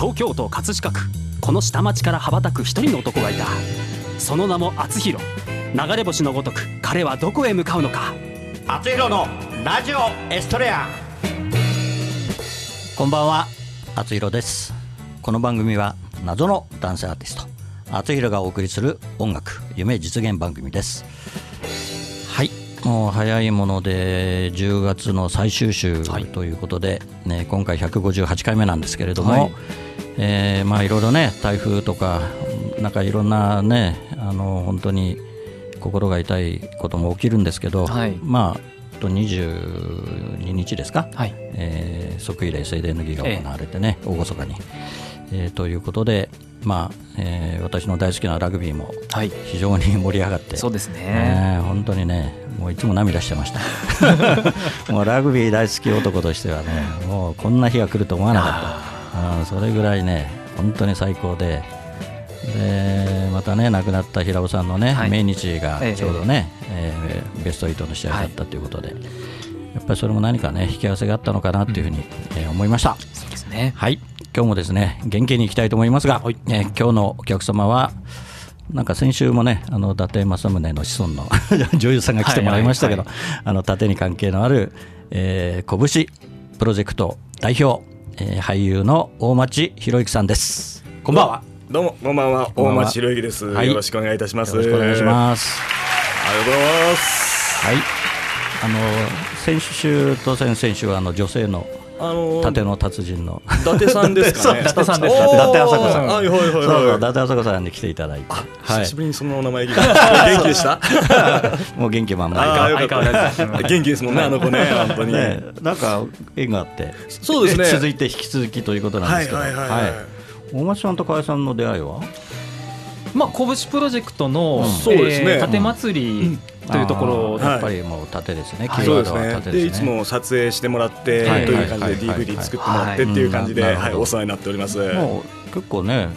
東京都葛飾区。この下町から羽ばたく一人の男がいた。その名も厚弘。流れ星のごとく彼はどこへ向かうのか。厚弘のラジオエストレア。こんばんは。厚弘です。この番組は謎の男性アーティスト。厚弘がお送りする音楽夢実現番組です。はい。もう早いもので10月の最終週ということで、ね、今回158回目なんですけれども、はい、えー、まあいろいろね台風とかなんかいろんなねあの本当に心が痛いことも起きるんですけど、はい、まあと22日ですか、はい。えー、即位礼正殿の儀が行われてね、えー、厳かに、えー。ということで、まあえー、私の大好きなラグビーも非常に盛り上がって、はい、そうですね、えー、本当にねもういつも涙してました。もうラグビー大好き男としてはねもうこんな日が来ると思わなかったそれぐらいね本当に最高で。でまたね亡くなった平尾さんのね、はい、命日がちょうどね、ええー、ベスト8の試合だったということで、はい、やっぱりそれも何かね引き合わせがあったのかなというふうに、うん、えー、思いました。そうですね。はい。今日もですね元気にいきたいと思いますが、はい、えー、今日のお客様はなんか先週もね、あの伊達政宗の子孫の 女優さんが来てもらいましたけど、あの盾に関係のある、えー、拳プロジェクト代表、えー、俳優の大町博之さんです。こんばんは。どうもこんばんは。大町博之です、は。い、よろしくお願いいたします。よろしくお願いします。ありがとうございます。はい。あの先週と先々週はあの女性のあのー、盾の達人の伊達さんですかね。伊達さんです。伊達朝子さん。はいはいはいはい。伊達朝子さんに来ていただいて。久しぶりにそのお名前聞いた。元気でした？もう元気満々。元気ですもんねあの子ね本当に。なんか縁があって。そうですね。続いて引き続きということなんですけど。はいはいはい。大町さんと河合さんの出会いは？まあ、拳プロジェクトの、そうですね、盾祭りというところ、やっぱりもう盾ですね、はい、そうですね。でいつも撮影してもらって、という感じで DVD 作ってもらってっていう感じで、はい、お世話になっております。もう結構ね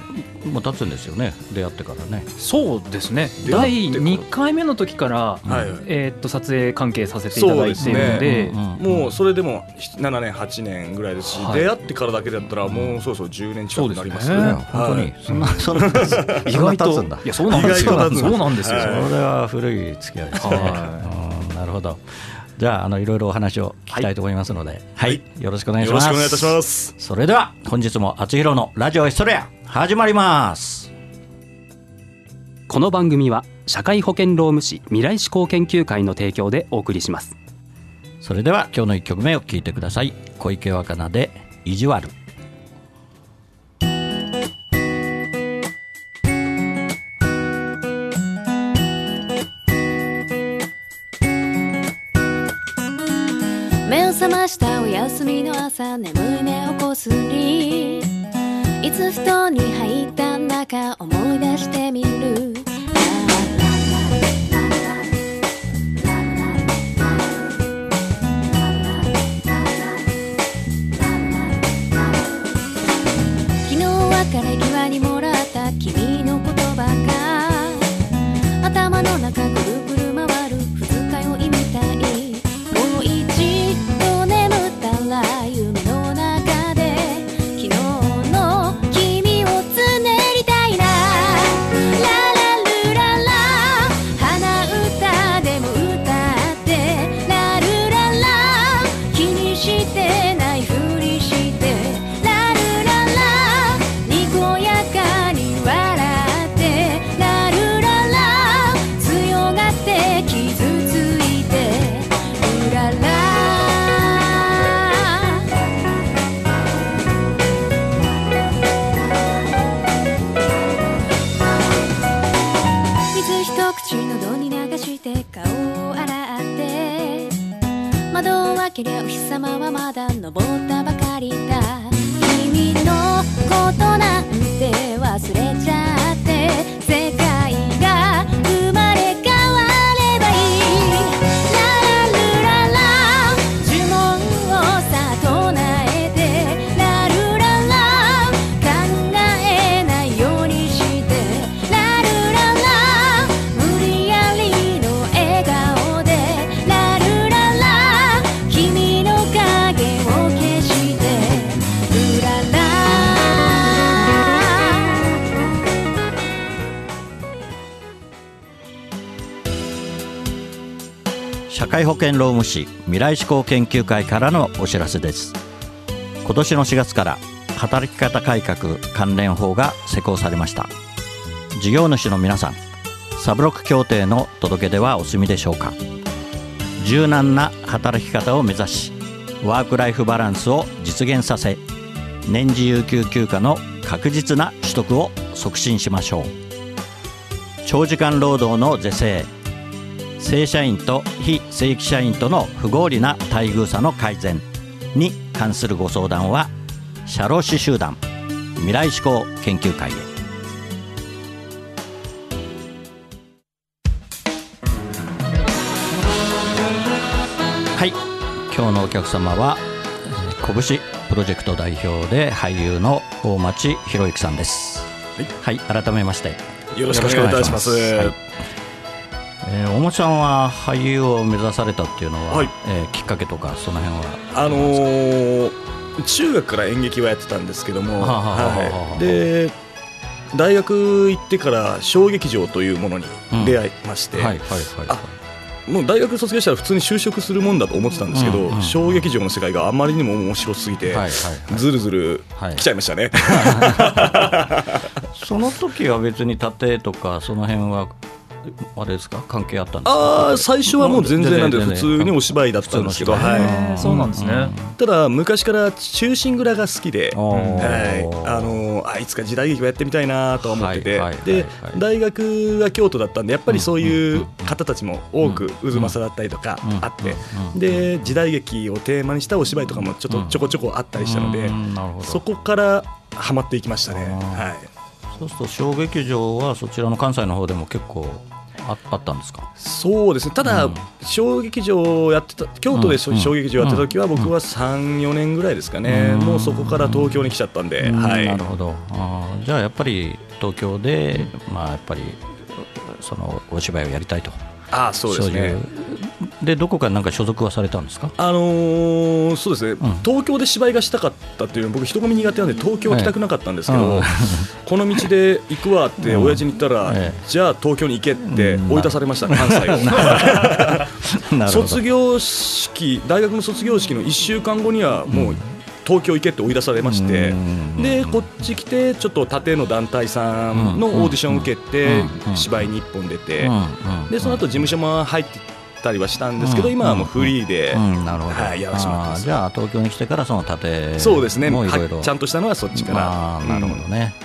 もう経つんですよね出会ってからね。そうですね。第2回目の時から、はい、えー、っと撮影関係させていただいているので、もうそれでも7年8年ぐらいですし、はい、出会ってからだけだったらもうそうそう10年近くなりますね、ね、本当に、そんなそんな意外といやそうなんですよ。そうなんですよ、それは古い付き合いですね、なるほどじゃああのいろいろお話を聞きたいと思いますので、はい、はい、よろしくお願いします。よろしくお願いいたします。それでは本日もあつひろのラジオエストレア始まります。この番組は社会保険労務士未来志向研究会の提供でお送りします。それでは今日の一曲目を聞いてください。小池若菜で意地悪。休みの朝眠い目をこすりいつ布団に入ったんだか思い出してみる。昨日別れ際にもらった君の言葉が頭の中ぐ険労務士未来志向研究会からのお知らせです。今年の4月から働き方改革関連法が施行されました。事業主の皆さんサブロック協定の届け出はお済みでしょうか。柔軟な働き方を目指しワークライフバランスを実現させ年次有給休暇の確実な取得を促進しましょう。長時間労働の是正正社員と非正規社員との不合理な待遇差の改善に関するご相談は社労士集団未来志向研究会へ。はい。今日のお客様はえー拳プロジェクト代表で俳優の大町博之さんです。はい、改めまして。よろしくお願いいたします。はいえー、大町さんは俳優を目指されたっていうのは、はい。えーきっかけとかその辺は。あのー中学から演劇はやってたんですけども、はあはあはあはあはい、で大学行ってから小劇場というものに出会いまして、はいはいはいあもう大学卒業したら普通に就職するもんだと思ってたんですけど、うんうん。小劇場の世界があまりにも面白すぎて、はいはいはい。ずるずるはい。来ちゃいましたね。その時は別に盾とかその辺はあれですか？関係あったんですか？ああ最初はもう全然なんで普通にお芝居だったんですけど、はい、そうなんですね。ただ昔から忠臣蔵が好きで、はい、あのあいつか時代劇をやってみたいなとは思ってて、で大学が京都だったんでやっぱりそういう方たちも多く渦政だったりとかあって、で時代劇をテーマにしたお芝居とかもちょっとちょこちょこあったりしたので、そこからハマっていきましたね。はい。そうすると小劇場はそちらの関西の方でも結構ああったんですか？そうですね。ただ、うん。小劇場をやってた京都で小劇場やってた時は僕は34年ぐらいですかね、うん。もうそこから東京に来ちゃったんで、うん。はい。なるほど。あーじゃあやっぱり東京で、まあやっぱりそのお芝居をやりたいと。ああそうですねでどこかなんか所属はされたんですか？あのーそうですね、ん。東京で芝居がしたかったっていう僕人混み苦手なんで東京は来たくなかったんですけど、はいうんこの道で行くわって親父に言ったら、ええ。じゃあ東京に行けって追い出されました、関西を。卒業式大学の卒業式の1週間後にはもう東京行けって追い出されまして、うん。でこっち来てちょっと縦の団体さんのオーディションを受けてうん。芝居に1本出て、でその後事務所も入ってたりはしたんですけど、今はもうフリーで、うんなるほど、はいやらせてもらってじゃあ東京に来てからその盾そうですね。もいろいちゃんとしたのはそっちから、なるほどね、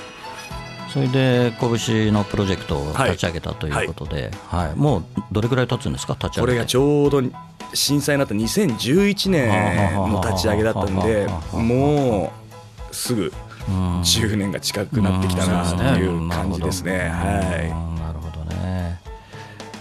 それで拳のプロジェクトを立ち上げたということで、はい。もうどれぐらい経つんですか？立ち上げて。これがちょうど震災になった2011年の立ち上げだったんでもうすぐうん。10年が近くなってきたなっていう感じですね。うん。はい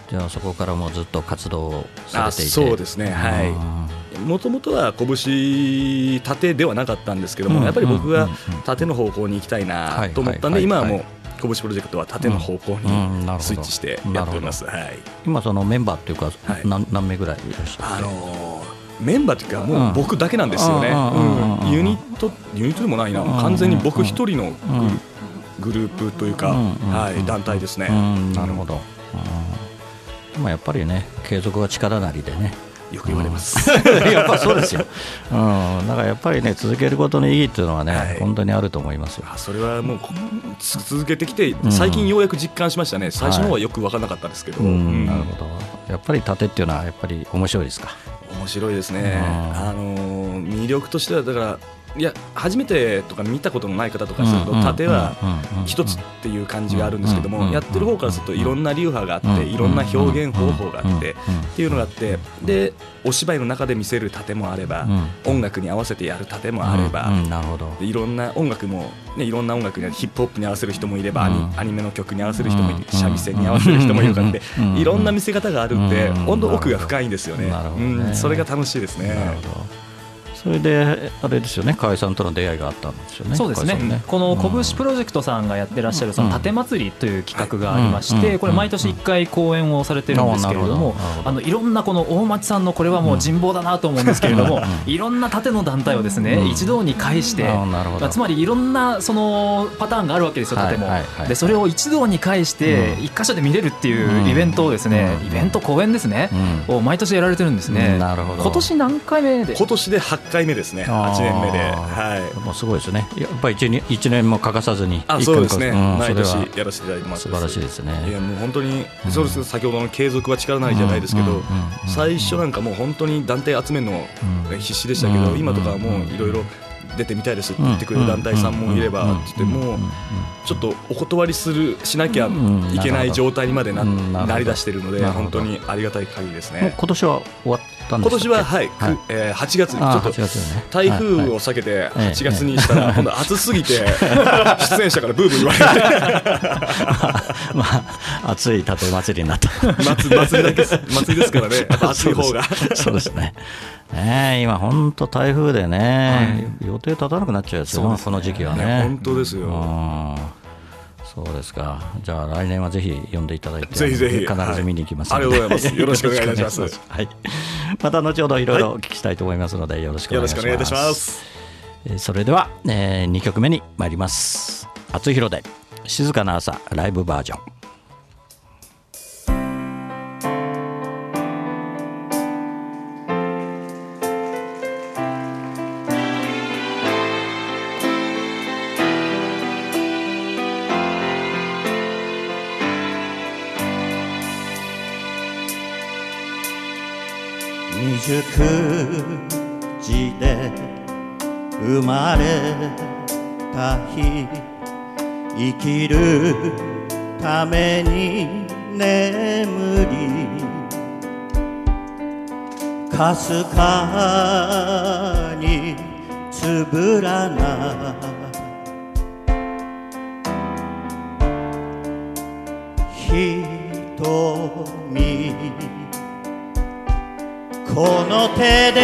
じゃあそこからもうずっと活動をさあれていて。そうですね。はい。もともとは拳盾ではなかったんですけども、うん。やっぱり僕がうん。うん。盾の方向に行きたいなと思ったんで今はもう拳プロジェクトは盾の方向にスイッチしてやっております。はい。今そのメンバーっていうか、はい。何何名ぐらいいらっしゃるあのーメンバーというかもう僕だけなんですよね、うん。ユニットユニットでもないな。うん。完全に僕一人のグ,、ループというか、うん。はい、団体ですね、うん。なるほど、うんまあ、やっぱりね継続は力なりでね。よく言われます、やっぱそうですよ、うん、だからやっぱりね続けることの意義っていうのはね、はい。本当にあると思いますよ。あそれはもう続けてきて最近ようやく実感しましたね。最初の方はよく分からなかったですけど、うん。うん。なるほど。やっぱり盾っていうのはやっぱり面白いですか？面白いですね、うん。あのー魅力としてはだからいや初めてとか見たことのない方とかすると、盾は一つっていう感じがあるんですけども、うんやってる方からするといろんな流派があって、うんいろんな表現方法があって、うんっていうのがあってでお芝居の中で見せる盾もあれば、音楽に合わせてやる盾もあれば、いろんな音楽も、ね、いろんな音楽にヒップホップに合わせる人もいれば、アニメの曲に合わせる人もいて、うん三味線に合わせる人もいるからって、うんいろんな見せ方があるんで、うん本当奥が深いんですよねそれが楽しいですね。それであれですよね河合さんとの出会いがあったんですよねそうですね。河合さんこの拳プロジェクトさんがやってらっしゃるその盾祭りという企画がありましてこれ毎年1回公演をされてるんですけれどもあのいろんなこの大町さんのこれはもう人望だなと思うんですけれどもいろんな盾の団体をですね一堂に会してつまりいろんなそのパターンがあるわけですよ盾も。でそれを一堂に会して一箇所で見れるっていうイベントをですねイベント公演ですねを毎年やられてるんですね。今年何回目で？今年で8回目ですね。あー。8年目で。はい。もうすごいですね。やっぱり一年一年も欠かさずにあそうですね、うん毎年やらせていただいてます。素晴らしいですね。いやもう本当に、そうです先ほどの継続は力なりじゃないですけど、最初なんかもう本当に団体集めるの必死でしたけど、うん今とかはもういろいろ出てみたいですって言ってくれる団体さんもいれば、うんって言ってもうちょっとお断りするしなきゃうんいけない状態にまでな,、うんなりだしてるので本当にありがたい限りですね。今年は終わ今年ははい、くえー8月にちょっと8月よね。台風を避けてはい8月にしたら今度暑すぎて 出演者からブーブー言われて。ま あ暑い盾祭りになった。祭り祭りだけです祭りですからね。暑い方が。そうです。ね。ねえ今本当台風でね、予定立たなくなっちゃうですよ、この時期はね。本当ですよ。うん。そうですか。じゃあ来年はぜひ呼んでいただいて、ぜひぜひ。必ず見に行きますはい。ありがとうございます。よろしくお願いいたします。はい。また後ほどいろいろお聞きしたいと思いますので、よろしくおよ願いします。ろしくお願いいたします。えーそれでは、え2曲目に参ります。厚弘で静かな朝ライブバージョン。熟児で生まれた日生きるために眠りかすかにつぶらな瞳この手で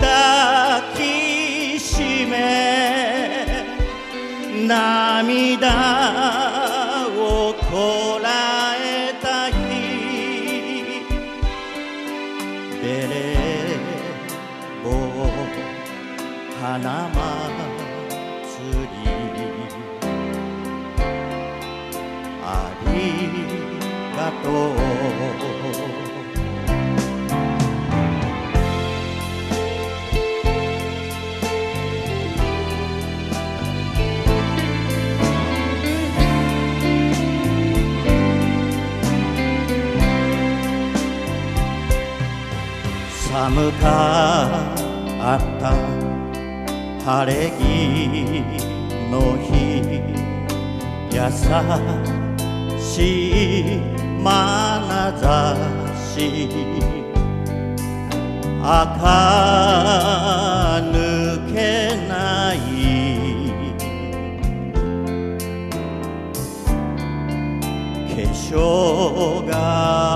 抱きしめ涙をこらえた日。ベレー帽花祭り。ありがとう。寒かった。晴れ着の日。優しい眼差し。垢抜けない。化粧顔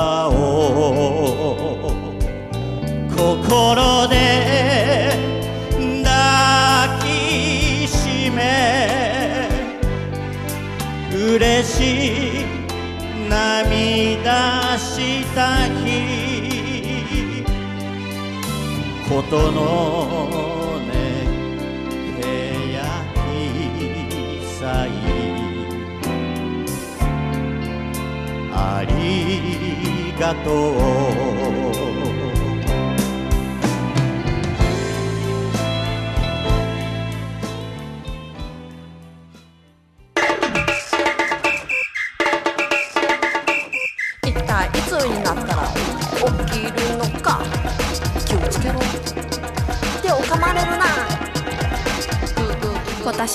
心で抱きしめ嬉しい涙した日。ことのねけやきさいありがとう。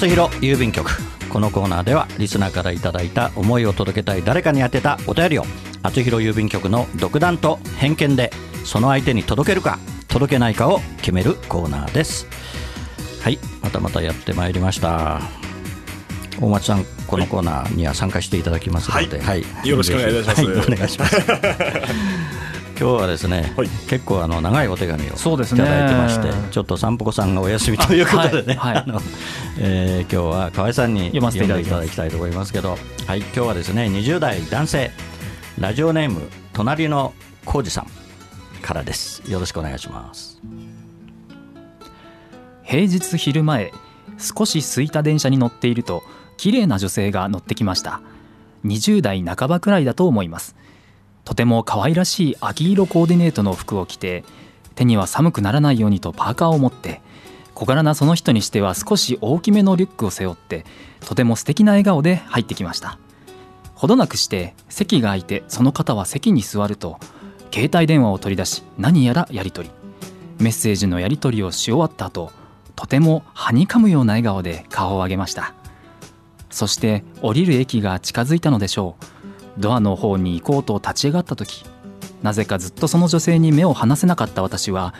厚弘郵便局。このコーナーではリスナーからいただいた思いを届けたい誰かに宛てたお便りを厚弘郵便局の独断と偏見でその相手に届けるか届けないかを決めるコーナーです。はいまたまたやってまいりました。大町さんこのコーナーには参加していただきますので、はい。よろしくお願いいたします。はお願いします 今日はですね、はい。結構あの長いお手紙をそうですね。いただいてまして、ちょっと散歩子さんがお休みということでね、はいはいあのえー今日は河合さんに読ませていただきたいと思いますけど、はい、今日はですね20代男性ラジオネーム隣の浩二さんからです。よろしくお願いします。平日昼前少し空いた電車に乗っていると綺麗な女性が乗ってきました。20代半ばくらいだと思いますとても可愛らしい秋色コーディネートの服を着て手には寒くならないようにとパーカーを持って小柄なその人にしては少し大きめのリュックを背負ってとても素敵な笑顔で入ってきました。ほどなくして席が空いてその方は席に座ると携帯電話を取り出し何やらやり取り。メッセージのやり取りをし終わった後とてもはにかむような笑顔で顔を上げました。そして降りる駅が近づいたのでしょう。ドアの方に行こうと立ち上がった時なぜかずっとその女性に目を離せなかった私は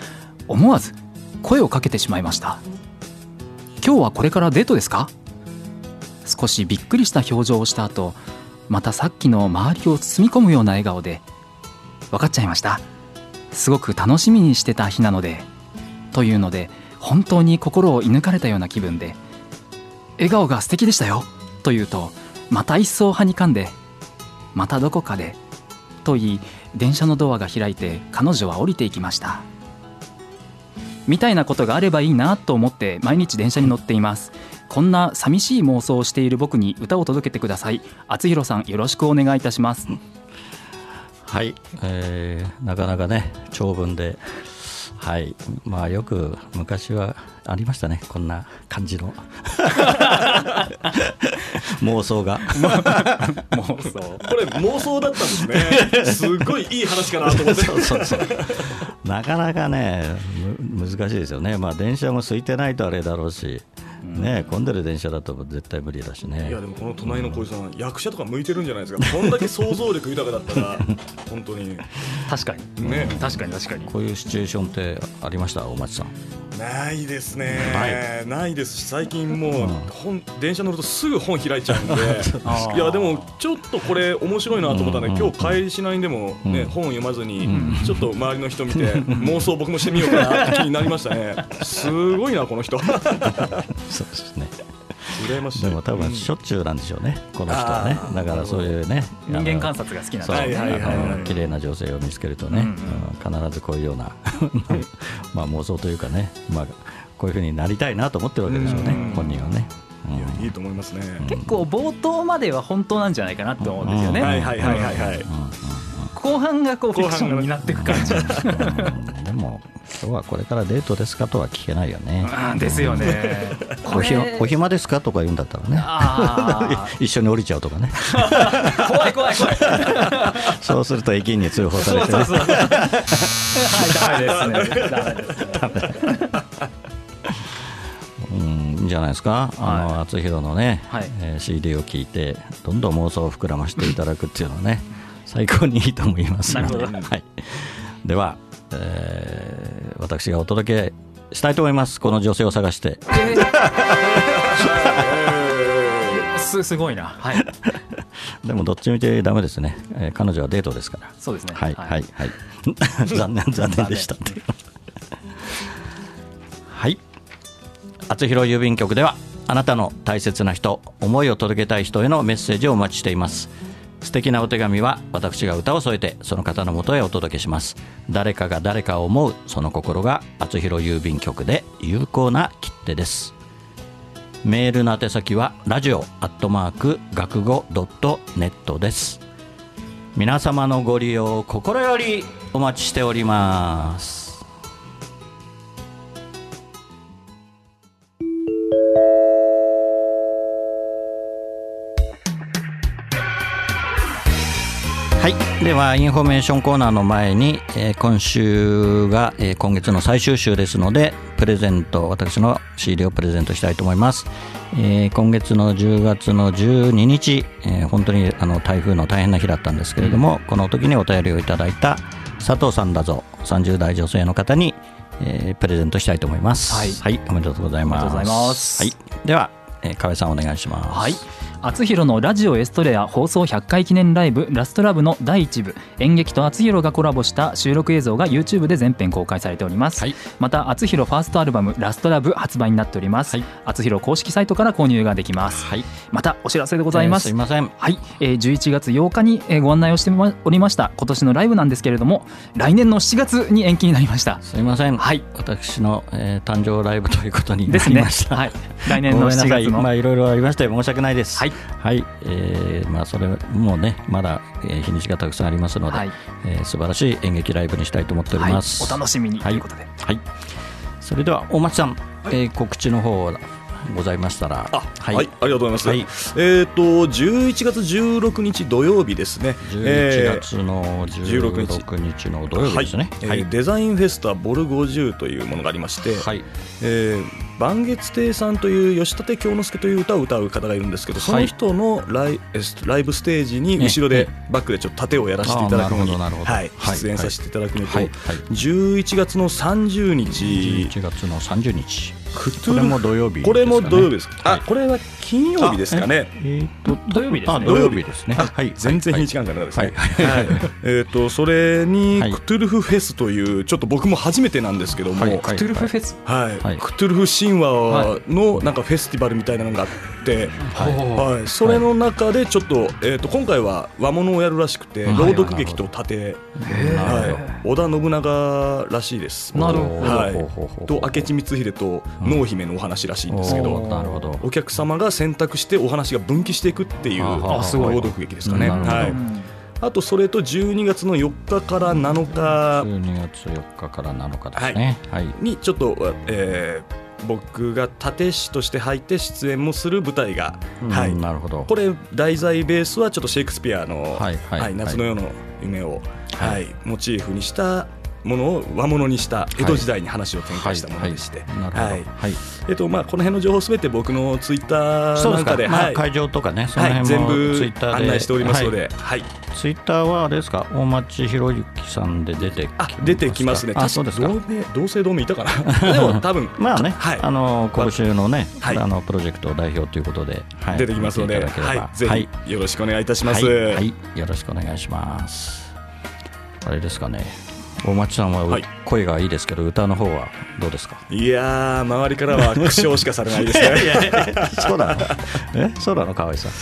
思わず声をかけてしまいました。今日はこれからデートですか？少しびっくりした表情をした後またさっきの周りを包み込むような笑顔で分かっちゃいました。すごく楽しみにしてた日なのでというので本当に心を射抜かれたような気分で笑顔が素敵でしたよと言うとまた一層はにかんでまたどこかでと言い電車のドアが開いて彼女は降りていきました。みたいなことがあればいいなと思って毎日電車に乗っています。こんな寂しい妄想をしている僕に歌を届けてください。厚弘さんよろしくお願いいたします。はい、えーなかなかね長文ではい。まあよく昔はありましたね。こんな感じの。妄想が。妄 想これ妄想だったんですね。すごいいい話かなと思って。そうそうそう。なかなかねむ難しいですよね。まあ電車も空いてないとあれだろうし、ね混んでる電車だと絶対無理だしね。いやでもこの隣の小石さん、役者とか向いてるんじゃないですか。こんだけ想像力豊かだったら 本当に。確かに。ね。確かに確かに。こういうシチュエーションってありました？大町さんないですね。なないですし最近もう本電車乗るとすぐ本開いちゃうんで。いやでもちょっとこれ面白いなと思ったんで、うん。今日帰りしないんでも、ねうん。本を読まずに、うん。ちょっと周りの人見て妄想僕もしてみようかなって気になりましたね。すごいなこの人。そうですね羨ましい。でも多分しょっちゅうなんでしょうね、この人はね。だからそういうね人間観察が好きなんそう、だはいはいはいはい。あの綺麗な女性を見つけるとね、うん。うん必ずこういうような まあ妄想というかね、まあ、こういうふうになりたいなと思ってるわけでしょうね、うん。本人はね。うん。いやいいと思いますね、結構冒頭までは本当なんじゃないかなと思うんですよね、うん。はいはいはいはいはい後半がこうフィクションになっていく感じ。う んでも今日はこれからデートですかとは聞けないよね。ですよね。おひお暇ですかとか言うんだったらね。あ 一緒に降りちゃうとかね。あ 怖い怖い怖い。そうすると駅員に通報されてね。そうそうそう。はいダメですね。ダメですね。うんいいんじゃないですか、あの厚弘のね、はい。えー CD を聞いてどんどん妄想を膨らましていただくっていうのはね最高にいいと思います。ので、はい、では、えー私がお届けしたいと思います。この女性を探して。す すごいな。はい。でもどっちみちダメですね、えー彼女はデートですから。そうですね。はいはい。はい 残念残念でした。はい。厚弘郵便局ではあなたの大切な人思いを届けたい人へのメッセージをお待ちしています素敵なお手紙は私が歌を添えてその方のもとへお届けします。誰かが誰かを思うその心が厚弘郵便局で有効な切手です。メールの宛先はラジオアットマーク学語ドットネットです。皆様のご利用を心よりお待ちしております。はい、ではインフォメーションコーナーの前に、えー今週が、えー今月の最終週ですのでプレゼント私の CD をプレゼントしたいと思います、えー今月の10月の12日、えー本当にあの台風の大変な日だったんですけれども、この時にお便りをいただいた佐藤さんだぞ30代女性の方に、えープレゼントしたいと思います。はい。おめでとうございます。おめでとうございます。はい、では、えー、河合さんお願いします。はい。厚弘のラジオエストレア放送100回記念ライブラストラブの第1部演劇と厚弘がコラボした収録映像が YouTube で全編公開されております、はい。また厚弘ファーストアルバムラストラブ発売になっております、はい。厚弘公式サイトから購入ができます、はい。またお知らせでございます、えーすいませ。んはい、えー、11月8日にえーご案内をしてまおりました今年のライブなんですけれども来年の7月に延期になりました。すいません、はい。私の、えー誕生ライブということになですねりました。はい。来年の7ごめんなさい。月のまあいろいろありまして申し訳ないです。はい、はい、えーまあそれもうねまだ、えー日にちがたくさんありますので、はい。えー素晴らしい演劇ライブにしたいと思っておりはい、ます。お楽しみにはいということで、はい。それでは大町さん、えー告知の方ございましたら、あはい、ありがとうございます。はい。えっ、と11月16日土曜日ですね。11月の16 16日。の土曜日はいですね。えーはい。デザインフェスタボル50というものがありまして、はい。えー万月亭さんという吉立京之介という歌を歌う方がいるんですけど、その人のライ,えー、ライブステージに後ろでバックでちょっと盾をやらせていただくのに、はい、はい。出演させていただくのと、はい。はい。11月の30日。11月の30日。クトゥルこれも土曜日ですかね。これも土曜日です。あ、はい。これは金曜日ですかね。えーと土曜日ですね。あ土曜日。ですね。はい。全然日にちが感覚ですね。はい。はい。えっとそれにはい。クトゥルフフェスというちょっと僕も初めてなんですけども、はい。はい。クトゥルフフェス、はい。クトゥルフ神話のなんかフェスティバルみたいなのがあって、はい。それの中でちょっとえっと今回は和物をやるらしくてうん朗読劇と盾、はい。織田信長らしいです。なるほど。はい。と明智光秀と濃姫のお話らしいんですけど。なるほど。お客様が選択してお話が分岐していくっていう朗読劇ですかね。はい。あとそれと12月の4日から7日12月4日から7日ですね。はい。にちょっと、えー僕が立師として入って出演もする舞台が、はいうんなるほど。これ題材ベースはちょっとシェイクスピアの、はいはい夏の夜の夢を、ははいいモチーフにしたものを和物にした江戸時代に話を展開したものでして、はい。えっとまあ、この辺の情報すべて僕のツイッター。なんかで、はい。まあ会場とかね、そのはい、辺も全部ツイッターで。案内しておりますのはい。で、はい。ツイッターはあれですか、大町博之さんで出てきあ出てきますね、あ、そうですか？同姓同盟いたかな、でも多分。まあね、はい。あの今週のね、はい。あのプロジェクト代表ということで、はい。出てきますので、はい、ぜはい。ひよろしくお願いいたします。はい、はい。よろしくお願いします。あれですかね、大町さんは、はい声がいいですけど、歌の方はどうですか？いやー、周りからは苦笑しかされないですね。そうなの？え、そうなの、河合さん。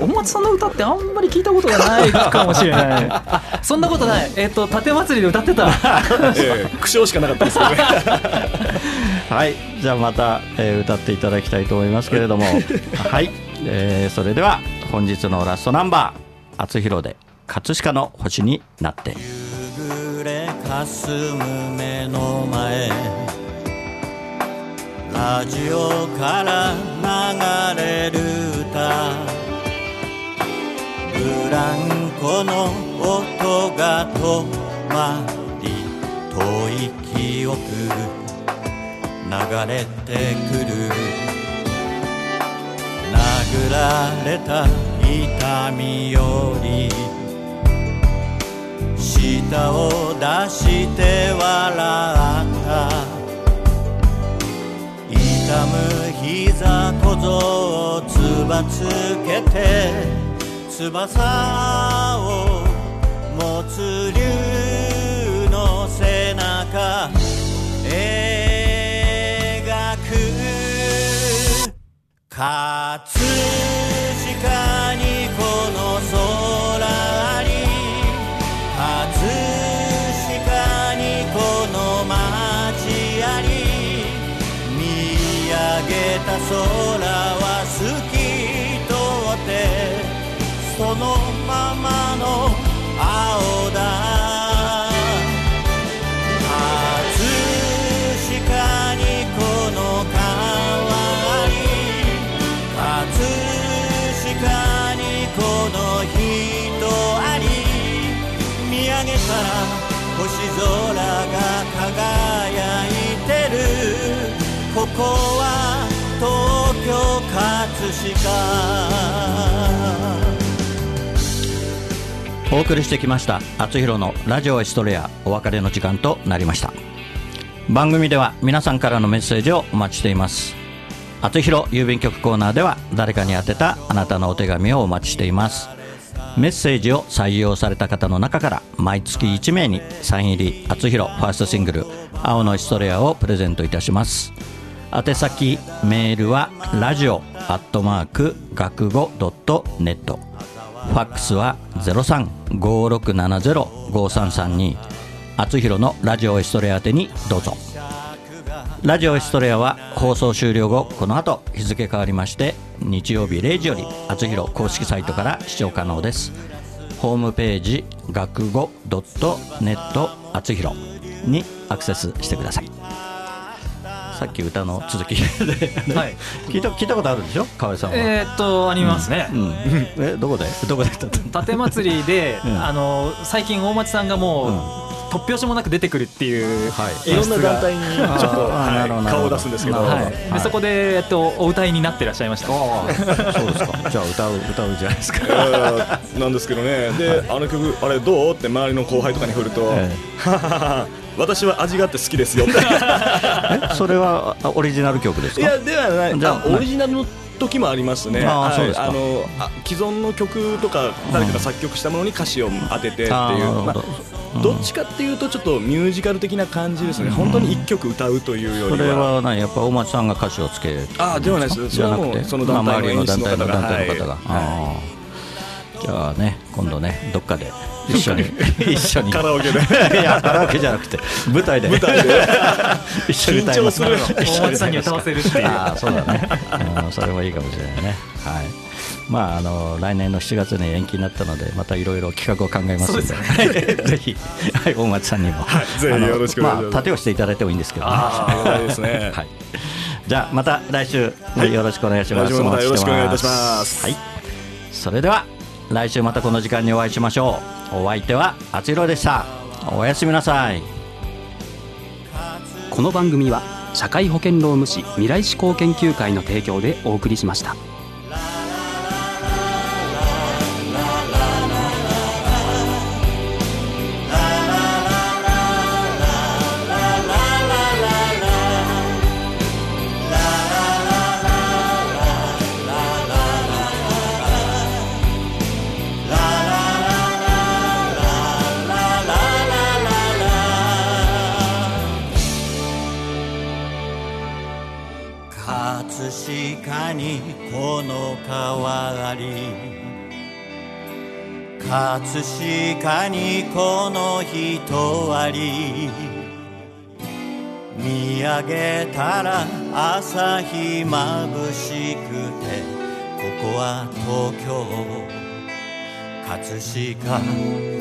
大松さんの歌ってあんまり聞いたことがないかもしれない そんなことないえっ、と盾祭りで歌ってた ええ苦笑しかなかったですけどね。はい、じゃあまた、えー歌っていただきたいと思いますけれども、はい、えーそれでは本日のラストナンバー、厚弘で葛飾の星になって。夕暮れ霞む目の前。ラジオから流れる歌。ブランコの音が止まり遠い記憶流れてくる。殴られた痛みより舌を出して笑った。痛む膝小僧をつばつけて翼を持つ竜の背中描く。た空が輝いてる。ここは東京葛飾。お送りしてきました「あつひろのラジオエストレア」お別れの時間となりました。番組では皆さんからのメッセージをお待ちしています。あつひろ郵便局コーナーでは誰かに宛てたあなたのお手紙をお待ちしています。メッセージを採用された方の中から毎月1名にサイン入りあつひろファーストシングル「青のエストレア」をプレゼントいたします。宛先メールはラジオアットマーク学語ドットネット。ファックスは0356705332あつひろのラジオエストレア宛てにどうぞ。ラジオエストレアは放送終了後この後日付変わりまして日曜日0時よりあつひろ公式サイトから視聴可能です。ホームページ学語ドットネットあつひろにアクセスしてください。さっき歌の続きで、はい。聞いた聞いたことあるでしょ？河合さんは、えーっとありますね、うん、えどこで？どこで盾 祭りで、うん。あの最近大町さんがもう、突拍子もなく出てくるっていうはい。いろんな団体にちょっと、はい、顔を出すんですけど、はい、でそこで、えっと、お歌いになってらっしゃいました。ああそうですか。じゃあ歌う歌うじゃないですか。えーなんですけどね。で、あの曲あれどう？って周りの後輩とかに振ると、え。はははは私は味があって好きですよって。えそれはあオリジナル曲ですか？いやではない。じゃああオリジナルの時もありますね。あーはい。あのあ既存の曲とか誰かが作曲したものに歌詞を当ててっていう、まど。あどっちかっていうとちょっとミュージカル的な感じですね、本当に一曲歌うというよそれりはは何？やっぱ大町さんが歌詞をつけああではないですそれはもうその団体の演出の方が、じゃあね今度ねどっかで一緒に一緒に。カラオケで。いやカラオケじゃなくて舞台で。舞台で。一緒に歌います緊張する。大町さんに歌わせるっていうああそうだね、うん、それもいいかもしれないね。はい。まああの来年の7月に延期になったのでまたいろいろ企画を考えますので。はい ぜひ、はい、大町さんにも、いぜひよろしくお願いします。まあ盾をしていただいてもいいんですけどね。あですね。はい、じゃあまた来週、はいよろしくお願いします。来週もまたよろしくお願いいたしおます。はい。それでは来週またこの時間にお会いしましょう。お相手はあつひろでした。おやすみなさい。この番組は社会保険労務士未来志向研究会の提供でお送りしました。葛飾にこの人あり。見上げたら朝日まぶしくてここは東京。葛飾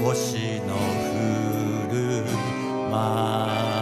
星の降る街